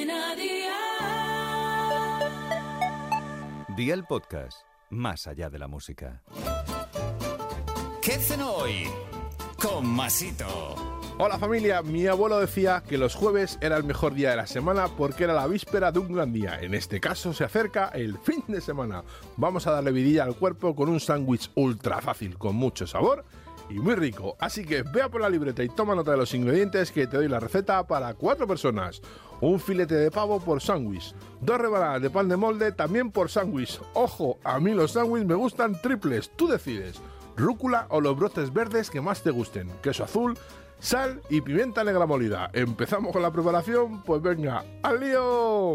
Cadena Dial. Día el podcast, más allá de la música. ¿Qué cenó hoy? Con Masito. Hola familia, mi abuelo decía que los jueves era el mejor día de la semana porque era la víspera de un gran día. En este caso se acerca el fin de semana. Vamos a darle vidilla al cuerpo con un sándwich ultra fácil, con mucho sabor y muy rico. Así que vea por la libreta y toma nota de los ingredientes que te doy la receta para cuatro personas. Un filete de pavo por sándwich. Dos rebanadas de pan de molde también por sándwich. Ojo, a mí los sándwiches me gustan triples, tú decides. Rúcula o los brotes verdes que más te gusten. Queso azul, sal y pimienta negra molida. ¿Empezamos con la preparación? Pues venga, ¡al lío!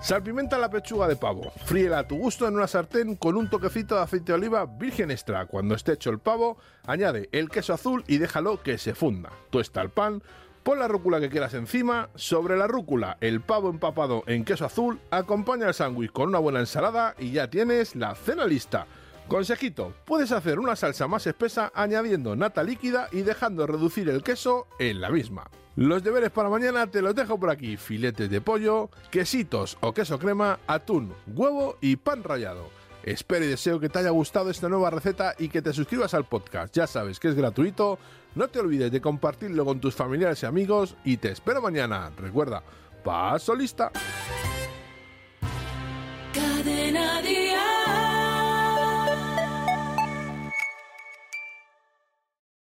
Salpimenta la pechuga de pavo. Fríela a tu gusto en una sartén con un toquecito de aceite de oliva virgen extra. Cuando esté hecho el pavo, añade el queso azul y déjalo que se funda. Tuesta el pan, pon la rúcula que quieras encima, sobre la rúcula el pavo empapado en queso azul, acompaña el sándwich con una buena ensalada y ya tienes la cena lista. Consejito, puedes hacer una salsa más espesa añadiendo nata líquida y dejando reducir el queso en la misma. Los deberes para mañana te los dejo por aquí, filetes de pollo, quesitos o queso crema, atún, huevo y pan rallado. Espero y deseo que te haya gustado esta nueva receta y que te suscribas al podcast. Ya sabes que es gratuito, no te olvides de compartirlo con tus familiares y amigos y te espero mañana. Recuerda, paso lista.